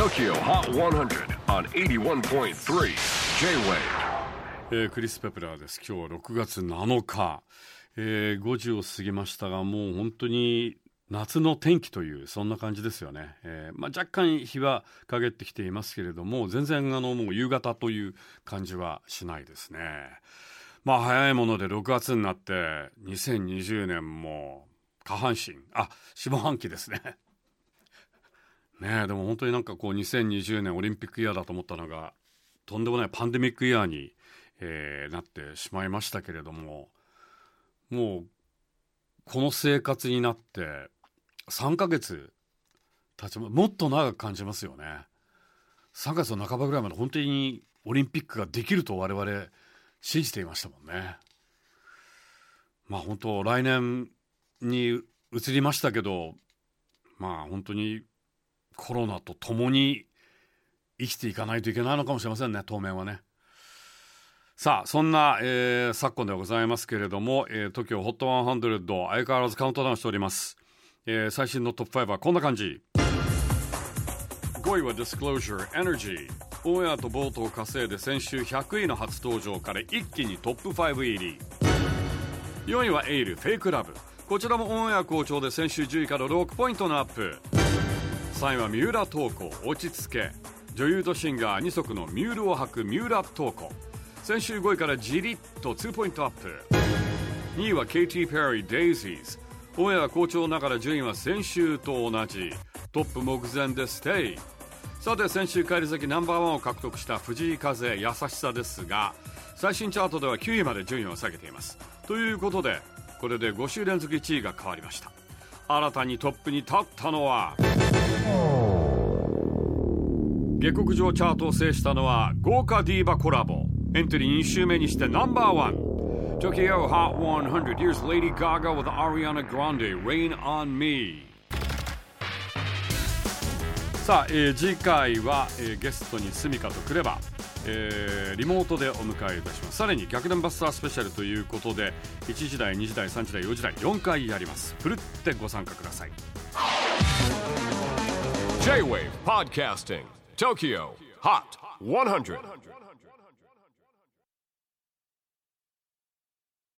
TOKYO HOT 100 on 81.3 J-WAVE えークリス・ペプラーです。今日は6月7日、えー5時を過ぎましたがもう本当に夏の天気というそんな感じですよね、えーまあ、若干日は陰ってきていますけれども全然あのもう夕方という感じはしないですね。まあ早いもので6月になって2020年も下半身あ下半期ですね。ねでも本当になんかこう2020年オリンピックイヤーだと思ったのがとんでもないパンデミックイヤーに、えーなってしまいましたけれどももうこの生活になって3ヶ月経ちまもっと長く感じますよね。3月の半ばぐらいまで本当にオリンピックができると我々信じていましたもんね。まあ本当来年に移りましたけどまあ本当にコロナと共に生きていかないといけないのかもしれませんね当面はね。さあそんな、えー昨今ではございますけれども、えー、TOKIOHOT100 相変わらずカウントダウンしております、えー最新のトップ5はこんな感じ。5位は Disclosure Energy オンエアとボートを稼いで先週100位の初登場から一気にトップ5入り。4位は eill FAKE LOVE。こちらもオンエア好調で先週10位から6ポイントのアップ。3位は三浦透子落ち着け。女優とシンガー二足のミュールを履く三浦透子。先週5位からじりっと2ポイントアップ。2位は Katy Perry Daisies オンエア好調ながら順位は先週と同じ。トップ目前でステイ。さて先週返り咲きナンバーワンを獲得した藤井風優しさですが最新チャートでは9位まで順位を下げています。ということでこれで5週連続1位が変わりました。新たにトップに立ったのは下克上チャートを制したのは豪華ディーバコラボ。エントリー2週目にしてナンバーワン。Tokyo Hot 100 Here's Lady Gaga with Ariana Grande Rain on Me さあ、えー次回は、えーゲストにスミカとくれば、えーリモートでお迎えいたします。さらに逆転バスタースペシャルということで1時台2時台3時台4時台4回やります。ふるってご参加ください。J-WAVE PODCASTING TOKYO HOT 100